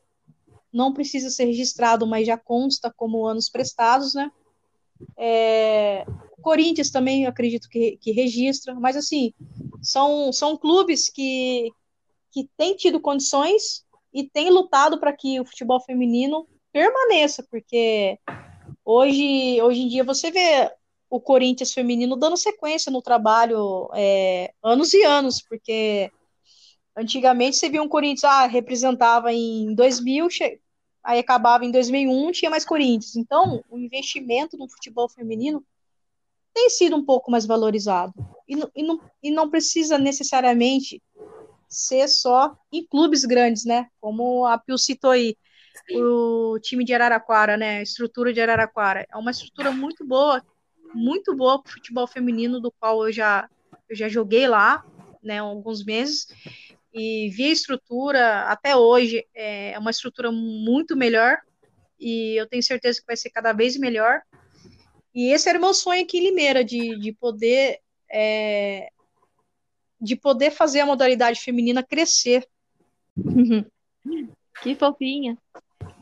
Speaker 7: não precisa ser registrado, mas já consta como anos prestados, né? É, Corinthians também, acredito que, que registra, mas assim, são, são clubes que, que têm tido condições e têm lutado para que o futebol feminino permaneça, porque hoje, hoje em dia você vê o Corinthians feminino dando sequência no trabalho é, anos e anos, porque Antigamente você via um Corinthians, ah, representava em 2000, aí acabava em 2001, tinha mais Corinthians. Então, o investimento no futebol feminino tem sido um pouco mais valorizado. E, e, não, e não precisa necessariamente ser só em clubes grandes, né? Como a Pio citou aí, o time de Araraquara, né? A estrutura de Araraquara. É uma estrutura muito boa, muito boa para o futebol feminino, do qual eu já, eu já joguei lá, né? Alguns meses e vi a estrutura, até hoje, é uma estrutura muito melhor, e eu tenho certeza que vai ser cada vez melhor. E esse era o meu sonho aqui em Limeira, de, de poder é, de poder fazer a modalidade feminina crescer.
Speaker 2: que fofinha.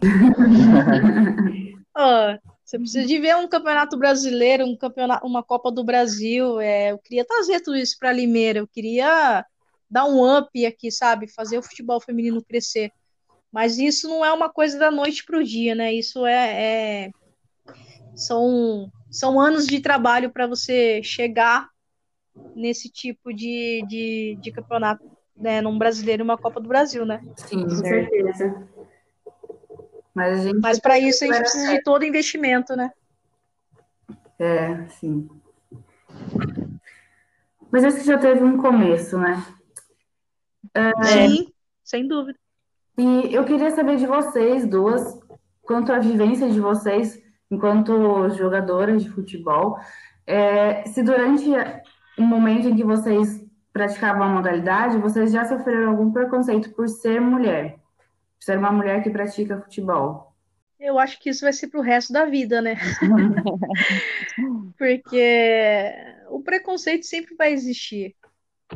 Speaker 7: oh, você precisa de ver um campeonato brasileiro, um campeonato, uma Copa do Brasil. É, eu queria trazer tudo isso para Limeira. Eu queria dar um up aqui, sabe? Fazer o futebol feminino crescer. Mas isso não é uma coisa da noite para o dia, né? Isso é, é, são, são anos de trabalho para você chegar nesse tipo de, de, de campeonato, né? Num brasileiro e uma Copa do Brasil, né?
Speaker 5: Sim, com certeza.
Speaker 7: Mas, Mas para isso a gente precisa de todo investimento, né?
Speaker 5: É, sim.
Speaker 6: Mas que já teve um começo, né?
Speaker 7: É. Sim, sem dúvida.
Speaker 6: E eu queria saber de vocês duas, quanto à vivência de vocês enquanto jogadoras de futebol, é, se durante um momento em que vocês praticavam a modalidade, vocês já sofreram algum preconceito por ser mulher, por ser uma mulher que pratica futebol?
Speaker 7: Eu acho que isso vai ser para o resto da vida, né? Porque o preconceito sempre vai existir.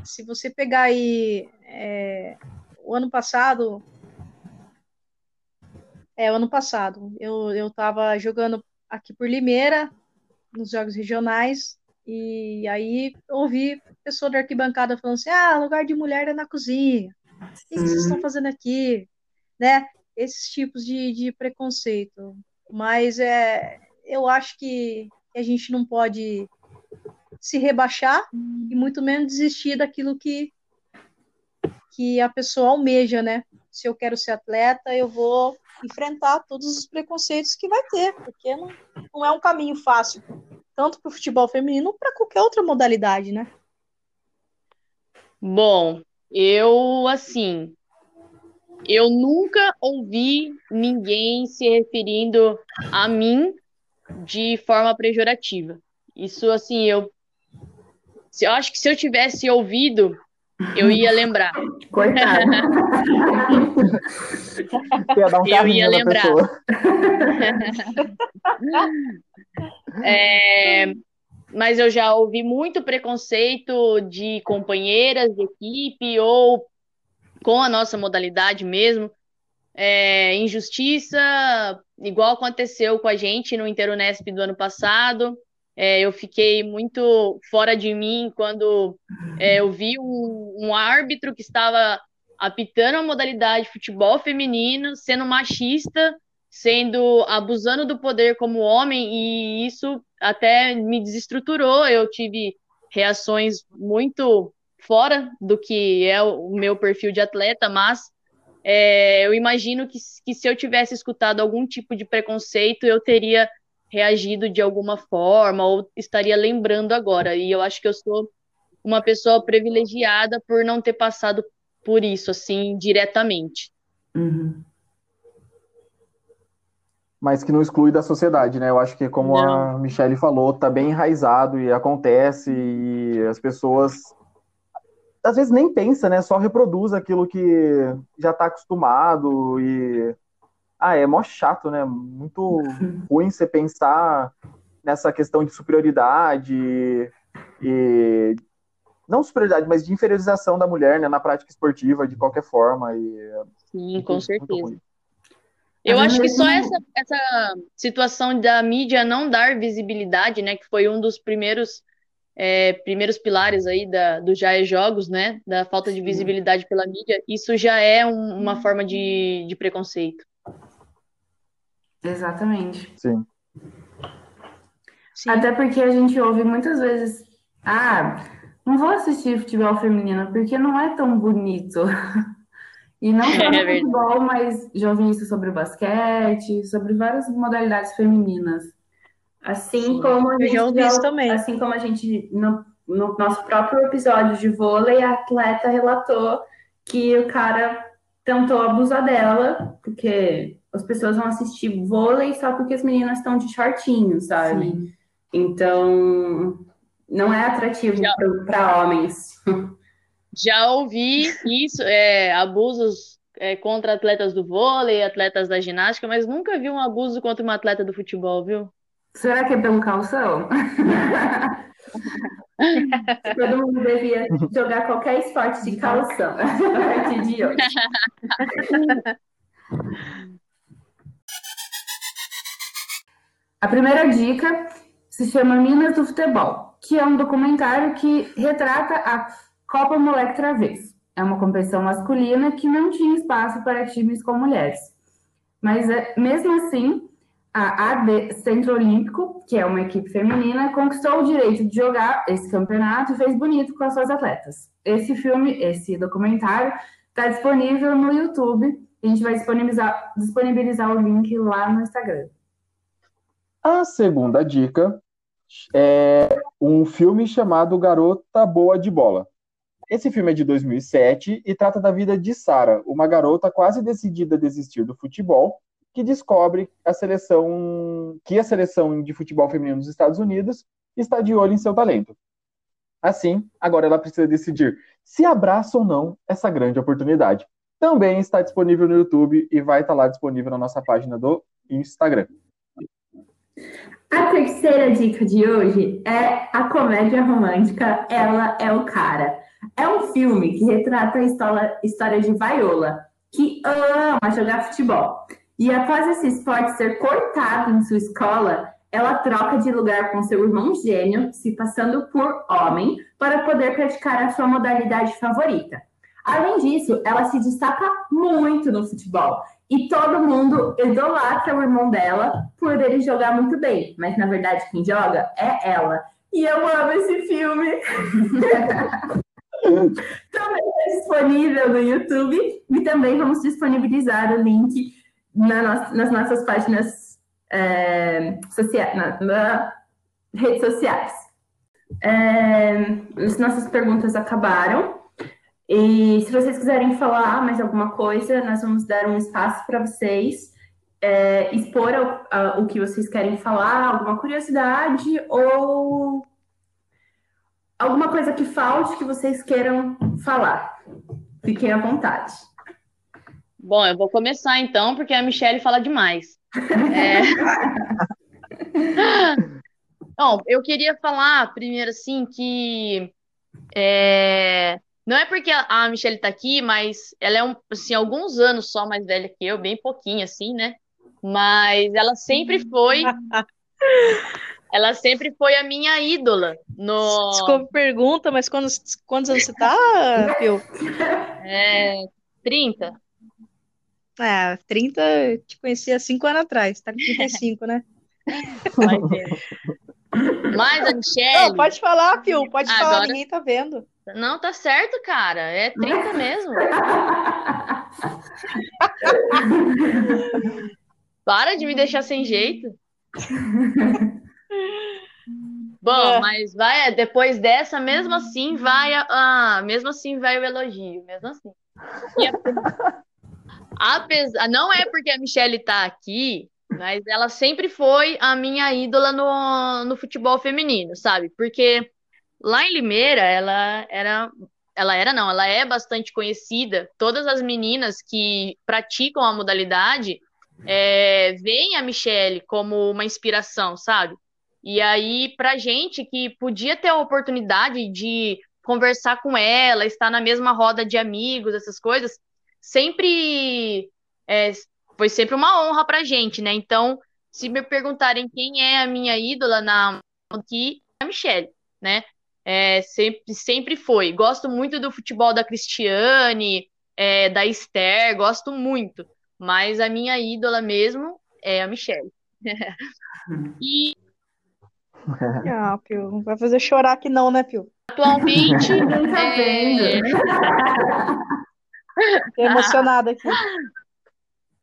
Speaker 7: Se você pegar aí é, o ano passado, é, o ano passado, eu, eu tava jogando aqui por Limeira, nos jogos regionais, e aí ouvi pessoa da arquibancada falando assim: ah, lugar de mulher é na cozinha. O que vocês estão fazendo aqui? Né? Esses tipos de, de preconceito. Mas é, eu acho que a gente não pode se rebaixar e muito menos desistir daquilo que, que a pessoa almeja, né? Se eu quero ser atleta, eu vou enfrentar todos os preconceitos que vai ter, porque não, não é um caminho fácil, tanto para o futebol feminino para qualquer outra modalidade, né?
Speaker 2: Bom, eu assim, eu nunca ouvi ninguém se referindo a mim de forma pejorativa. Isso assim, eu eu acho que se eu tivesse ouvido, eu ia lembrar.
Speaker 6: Coitado.
Speaker 4: ia um
Speaker 2: eu ia lembrar. é, mas eu já ouvi muito preconceito de companheiras de equipe ou com a nossa modalidade mesmo. É, injustiça, igual aconteceu com a gente no Interunesp do ano passado. É, eu fiquei muito fora de mim quando é, eu vi um, um, árbitro que estava apitando a modalidade de futebol feminino, sendo machista, sendo abusando do poder como homem, e isso até me desestruturou. Eu tive reações muito fora do que é o meu perfil de atleta, mas é, eu imagino que, que se eu tivesse escutado algum tipo de preconceito, eu teria reagido de alguma forma ou estaria lembrando agora. E eu acho que eu sou uma pessoa privilegiada por não ter passado por isso, assim, diretamente.
Speaker 6: Uhum.
Speaker 4: Mas que não exclui da sociedade, né? Eu acho que, como não. a Michelle falou, tá bem enraizado e acontece, e as pessoas às vezes nem pensa, né? Só reproduz aquilo que já está acostumado e ah, é mó chato, né? Muito ruim você pensar nessa questão de superioridade e não superioridade, mas de inferiorização da mulher, né, na prática esportiva de qualquer forma e
Speaker 2: Sim, com certeza. Eu acho que só essa, essa situação da mídia não dar visibilidade, né, que foi um dos primeiros é, primeiros pilares aí da, do Já é Jogos, né, da falta de visibilidade pela mídia, isso já é um, uma forma de, de preconceito.
Speaker 6: Exatamente.
Speaker 4: Sim.
Speaker 6: Sim. Até porque a gente ouve muitas vezes, ah, não vou assistir futebol feminino porque não é tão bonito. E não só no é futebol, mas já ouvi isso sobre o basquete, sobre várias modalidades femininas.
Speaker 8: Assim Sim. como a gente
Speaker 7: já também.
Speaker 8: Assim como a gente no, no nosso próprio episódio de vôlei, a atleta relatou que o cara tentou abusar dela, porque as pessoas vão assistir vôlei só porque as meninas estão de shortinho, sabe? Sim. Então, não é atrativo para homens.
Speaker 2: Já ouvi isso, é, abusos é, contra atletas do vôlei, atletas da ginástica, mas nunca vi um abuso contra uma atleta do futebol, viu?
Speaker 6: Será que é pelo calção?
Speaker 8: Todo mundo devia jogar qualquer esporte de calção a partir de hoje.
Speaker 6: A primeira dica se chama Minas do Futebol, que é um documentário que retrata a Copa Moleque Travesso. É uma competição masculina que não tinha espaço para times com mulheres. Mas, é, mesmo assim, a AD Centro Olímpico, que é uma equipe feminina, conquistou o direito de jogar esse campeonato e fez bonito com as suas atletas. Esse filme, esse documentário, está disponível no YouTube. A gente vai disponibilizar, disponibilizar o link lá no Instagram.
Speaker 4: A segunda dica é um filme chamado Garota Boa de Bola. Esse filme é de 2007 e trata da vida de Sara, uma garota quase decidida a desistir do futebol, que descobre a seleção que a seleção de futebol feminino dos Estados Unidos está de olho em seu talento. Assim, agora ela precisa decidir se abraça ou não essa grande oportunidade. Também está disponível no YouTube e vai estar lá disponível na nossa página do Instagram.
Speaker 6: A terceira dica de hoje é a comédia romântica Ela é o Cara. É um filme que retrata a história, de Viola, que ama jogar futebol. E após esse esporte ser cortado em sua escola, ela troca de lugar com seu irmão gêmeo, se passando por homem, para poder praticar a sua modalidade favorita. Além disso, ela se destaca muito no futebol. E todo mundo idolatra o irmão dela por ele jogar muito bem. Mas na verdade, quem joga é ela. E eu amo esse filme. também está disponível no YouTube. E também vamos disponibilizar o link na nas nossas páginas é, sociais, na, na redes sociais. É, as nossas perguntas acabaram. E se vocês quiserem falar mais alguma coisa, nós vamos dar um espaço para vocês é, expor o, o que vocês querem falar, alguma curiosidade ou alguma coisa que falte que vocês queiram falar. Fiquem à vontade.
Speaker 2: Bom, eu vou começar então, porque a Michelle fala demais. É... Bom, eu queria falar primeiro assim que é... não é porque a Michelle tá aqui, mas ela é um, assim, alguns anos só mais velha que eu, bem pouquinho assim, né? Mas ela sempre foi ela sempre foi a minha ídola no
Speaker 7: Desculpa pergunta, mas quantos, quantos anos você tá, Pio?
Speaker 2: É, 30.
Speaker 7: É, 30 te conheci há 5 anos atrás, tá com 35, né?
Speaker 2: Mas a Michelle.
Speaker 7: Não, pode falar, Pio, pode
Speaker 2: Agora...
Speaker 7: falar, ninguém tá vendo.
Speaker 2: Não, tá certo, cara. É 30 mesmo. Para de me deixar sem jeito. Bom, é. mas vai, depois dessa, mesmo assim, vai, ah, mesmo assim vai o elogio, mesmo assim. A, apesar, não é porque a Michelle tá aqui, mas ela sempre foi a minha ídola no, no futebol feminino, sabe? Porque lá em Limeira, ela era, ela era não, ela é bastante conhecida. Todas as meninas que praticam a modalidade é, veem a Michelle como uma inspiração, sabe? E aí, pra gente que podia ter a oportunidade de conversar com ela, estar na mesma roda de amigos, essas coisas, sempre é, foi sempre uma honra pra gente, né? Então, se me perguntarem quem é a minha ídola na aqui, é a Michelle, né? É, sempre, sempre foi. Gosto muito do futebol da Cristiane, é, da Esther, gosto muito. Mas a minha ídola mesmo é a Michelle. e
Speaker 7: ah, Pio, não vai fazer chorar aqui não, né, Pio?
Speaker 2: Atualmente.
Speaker 6: tá
Speaker 2: é...
Speaker 7: Fiquei emocionada aqui.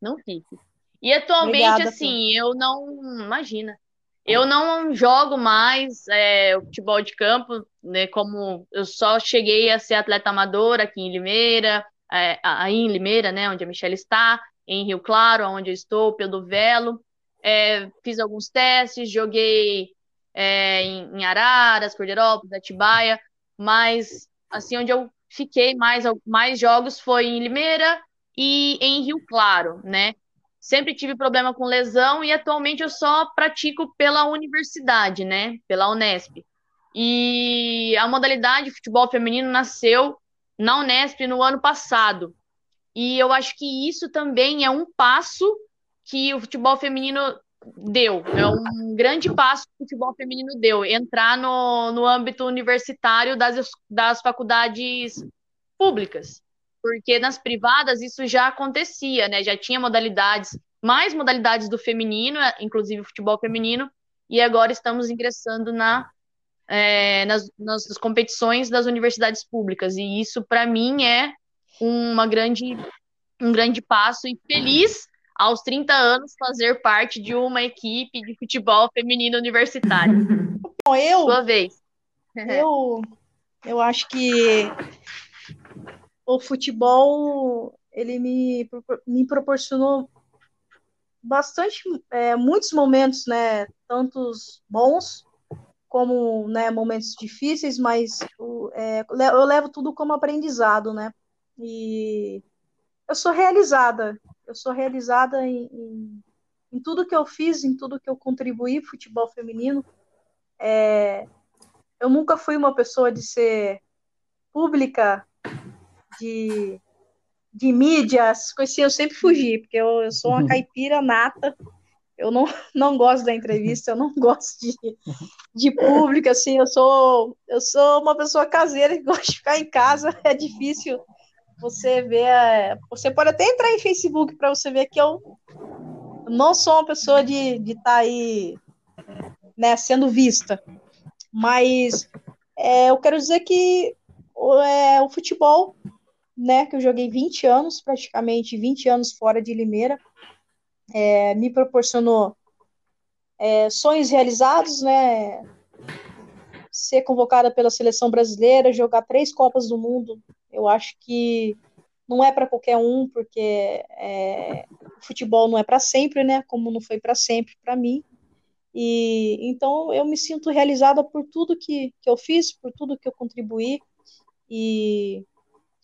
Speaker 2: Não fique. E atualmente, Obrigada, assim, Pio. eu não. Imagina. Eu não jogo mais é, o futebol de campo, né? Como eu só cheguei a ser atleta amadora aqui em Limeira, é, aí em Limeira, né? Onde a Michelle está, em Rio Claro, onde eu estou, pelo Velo. É, fiz alguns testes, joguei é, em, em Araras, Cordeirópolis, Atibaia, mas assim, onde eu fiquei mais, mais jogos foi em Limeira e em Rio Claro, né? Sempre tive problema com lesão e atualmente eu só pratico pela universidade, né? Pela Unesp. E a modalidade de futebol feminino nasceu na Unesp no ano passado. E eu acho que isso também é um passo que o futebol feminino deu. É um grande passo que o futebol feminino deu. Entrar no, no âmbito universitário das, das faculdades públicas. Porque nas privadas isso já acontecia, né? Já tinha modalidades, mais modalidades do feminino, inclusive o futebol feminino, e agora estamos ingressando na, é, nas, nas competições das universidades públicas. E isso, para mim, é uma grande, um grande passo e feliz aos 30 anos, fazer parte de uma equipe de futebol feminino universitário.
Speaker 7: Bom, eu.
Speaker 2: Sua vez.
Speaker 7: Eu, eu acho que o futebol ele me, me proporcionou bastante, é, muitos momentos, né? Tantos bons como né, momentos difíceis, mas é, eu levo tudo como aprendizado, né? E eu sou realizada, eu sou realizada em, em, em tudo que eu fiz, em tudo que eu contribuí futebol feminino. É, eu nunca fui uma pessoa de ser pública, de, de mídias, coisas assim, eu sempre fugi, porque eu, eu sou uma caipira nata, eu não, não gosto da entrevista, eu não gosto de, de público, assim, eu sou, eu sou uma pessoa caseira que gosta de ficar em casa, é difícil você ver, é, você pode até entrar em Facebook para você ver que eu não sou uma pessoa de estar de tá aí, né, sendo vista, mas é, eu quero dizer que é, o futebol, né, que eu joguei 20 anos, praticamente 20 anos fora de Limeira, é, me proporcionou é, sonhos realizados, né? Ser convocada pela seleção brasileira, jogar três Copas do Mundo, eu acho que não é para qualquer um, porque é, o futebol não é para sempre, né? Como não foi para sempre para mim. E então eu me sinto realizada por tudo que, que eu fiz, por tudo que eu contribuí. E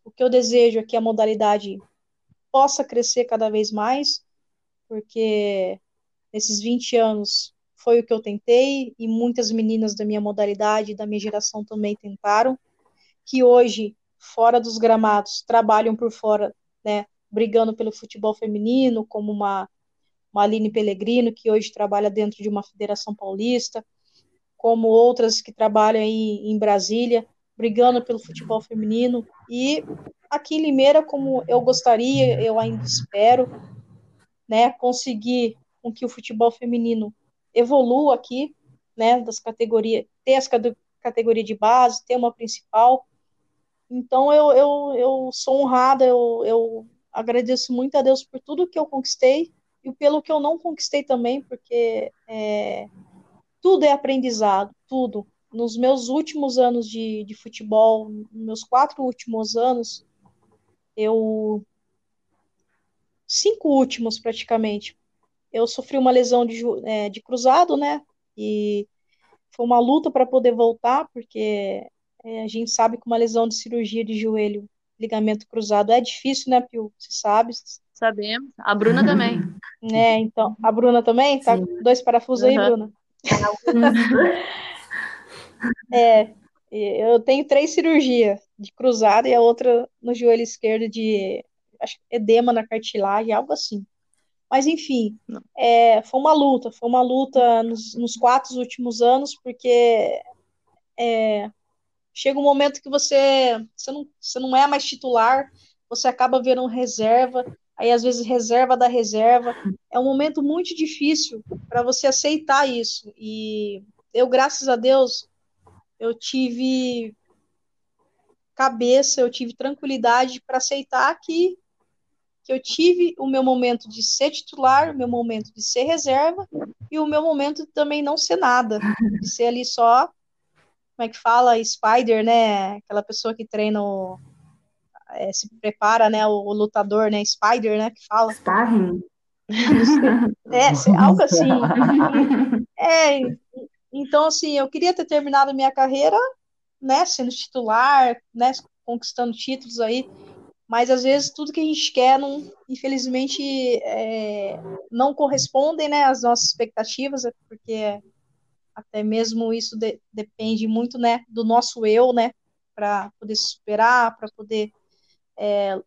Speaker 7: o que eu desejo é que a modalidade possa crescer cada vez mais, porque nesses 20 anos foi o que eu tentei e muitas meninas da minha modalidade, da minha geração também tentaram, que hoje, fora dos gramados, trabalham por fora, né, brigando pelo futebol feminino, como uma, uma Aline Pellegrino, que hoje trabalha dentro de uma federação paulista, como outras que trabalham aí em Brasília, brigando pelo futebol feminino, e aqui em Limeira, como eu gostaria, eu ainda espero, né, conseguir com que o futebol feminino evolua aqui, né, das categorias, ter as categorias de base, ter uma principal. Então eu, eu, eu sou honrada, eu, eu agradeço muito a Deus por tudo que eu conquistei e pelo que eu não conquistei também, porque é, tudo é aprendizado, tudo. Nos meus últimos anos de, de futebol, nos meus quatro últimos anos, eu cinco últimos praticamente. Eu sofri uma lesão de, é, de cruzado, né? E foi uma luta para poder voltar, porque é, a gente sabe que uma lesão de cirurgia de joelho, ligamento cruzado, é difícil, né, Pio? Você sabe?
Speaker 2: Sabemos. A Bruna também.
Speaker 7: É, então. A Bruna também? Tá com dois parafusos uhum. aí, Bruna? é, eu tenho três cirurgias de cruzado e a outra no joelho esquerdo de acho, edema na cartilagem, algo assim. Mas, enfim, é, foi uma luta, foi uma luta nos, nos quatro últimos anos, porque é, chega um momento que você, você, não, você não é mais titular, você acaba vendo reserva, aí às vezes reserva da reserva. É um momento muito difícil para você aceitar isso. E eu, graças a Deus, eu tive cabeça, eu tive tranquilidade para aceitar que que eu tive o meu momento de ser titular, o meu momento de ser reserva e o meu momento de também não ser nada, de ser ali só, como é que fala, spider, né? Aquela pessoa que treina o, é, se prepara, né? O, o, lutador, né? Spider, né? Que fala.
Speaker 5: Sparring.
Speaker 7: É, algo assim. É, então, assim, eu queria ter terminado minha carreira, né? Sendo titular, né? Conquistando títulos aí mas às vezes tudo que a gente quer, não, infelizmente, é, não correspondem né, às nossas expectativas, é porque até mesmo isso de, depende muito né, do nosso eu, né, para poder superar, para poder é,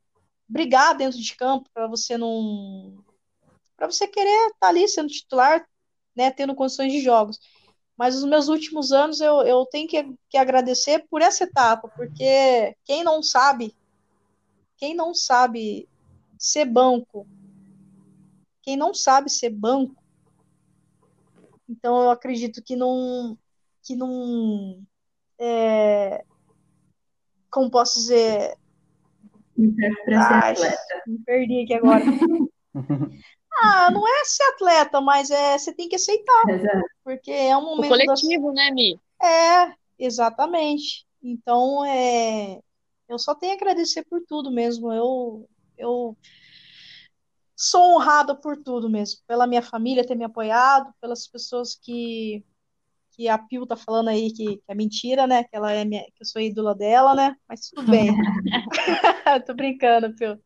Speaker 7: brigar dentro de campo, para você não. para você querer estar tá ali sendo titular, né, tendo condições de jogos. Mas os meus últimos anos eu, eu tenho que, que agradecer por essa etapa, porque quem não sabe quem não sabe ser banco, quem não sabe ser banco, então eu acredito que não, que não, é, como posso dizer,
Speaker 5: Ai,
Speaker 7: me perdi aqui agora. ah, não é ser atleta, mas é você tem que aceitar,
Speaker 5: Exato.
Speaker 7: porque é um momento
Speaker 2: o coletivo, da... né, Mi?
Speaker 7: É, exatamente. Então, é, eu só tenho a agradecer por tudo mesmo. Eu, eu sou honrada por tudo mesmo, pela minha família ter me apoiado, pelas pessoas que que a Pio tá falando aí que, que é mentira, né? Que ela é minha, que eu sou ídola dela, né? Mas tudo bem. Tô brincando, Pio.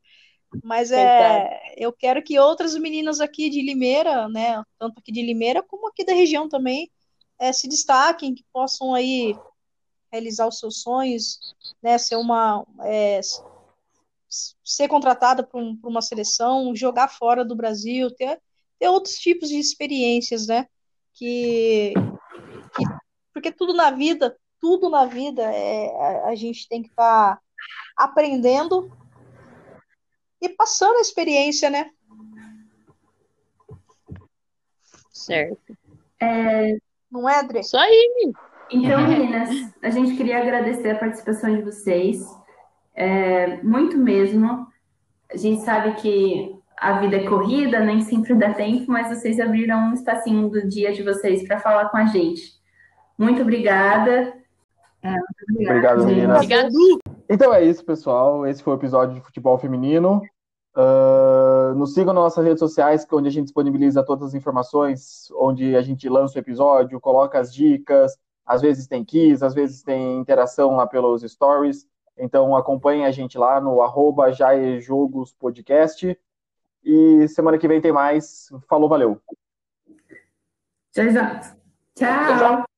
Speaker 7: Mas é, eu quero que outras meninas aqui de Limeira, né, tanto aqui de Limeira como aqui da região também, é, se destaquem, que possam aí realizar os seus sonhos, né, ser uma é, ser contratada para um, uma seleção, jogar fora do Brasil, ter, ter outros tipos de experiências, né, que, que porque tudo na vida, tudo na vida é, a, a gente tem que estar tá aprendendo e passando a experiência, né?
Speaker 2: Certo.
Speaker 6: É...
Speaker 7: Não é, Adri?
Speaker 2: Isso aí.
Speaker 6: Então, meninas, a gente queria agradecer a participação de vocês. É, muito mesmo. A gente sabe que a vida é corrida, nem sempre dá tempo, mas vocês abriram um espacinho do dia de vocês para falar com a gente. Muito obrigada.
Speaker 4: É, muito obrigado, meninas. Obrigado. Então é isso, pessoal. Esse foi o episódio de futebol feminino. Uh, nos sigam nas nossas redes sociais, onde a gente disponibiliza todas as informações, onde a gente lança o episódio, coloca as dicas, às vezes tem quiz, às vezes tem interação lá pelos stories. Então acompanhem a gente lá no arroba Podcast. E semana que vem tem mais. Falou, valeu.
Speaker 6: Tchau. Tchau.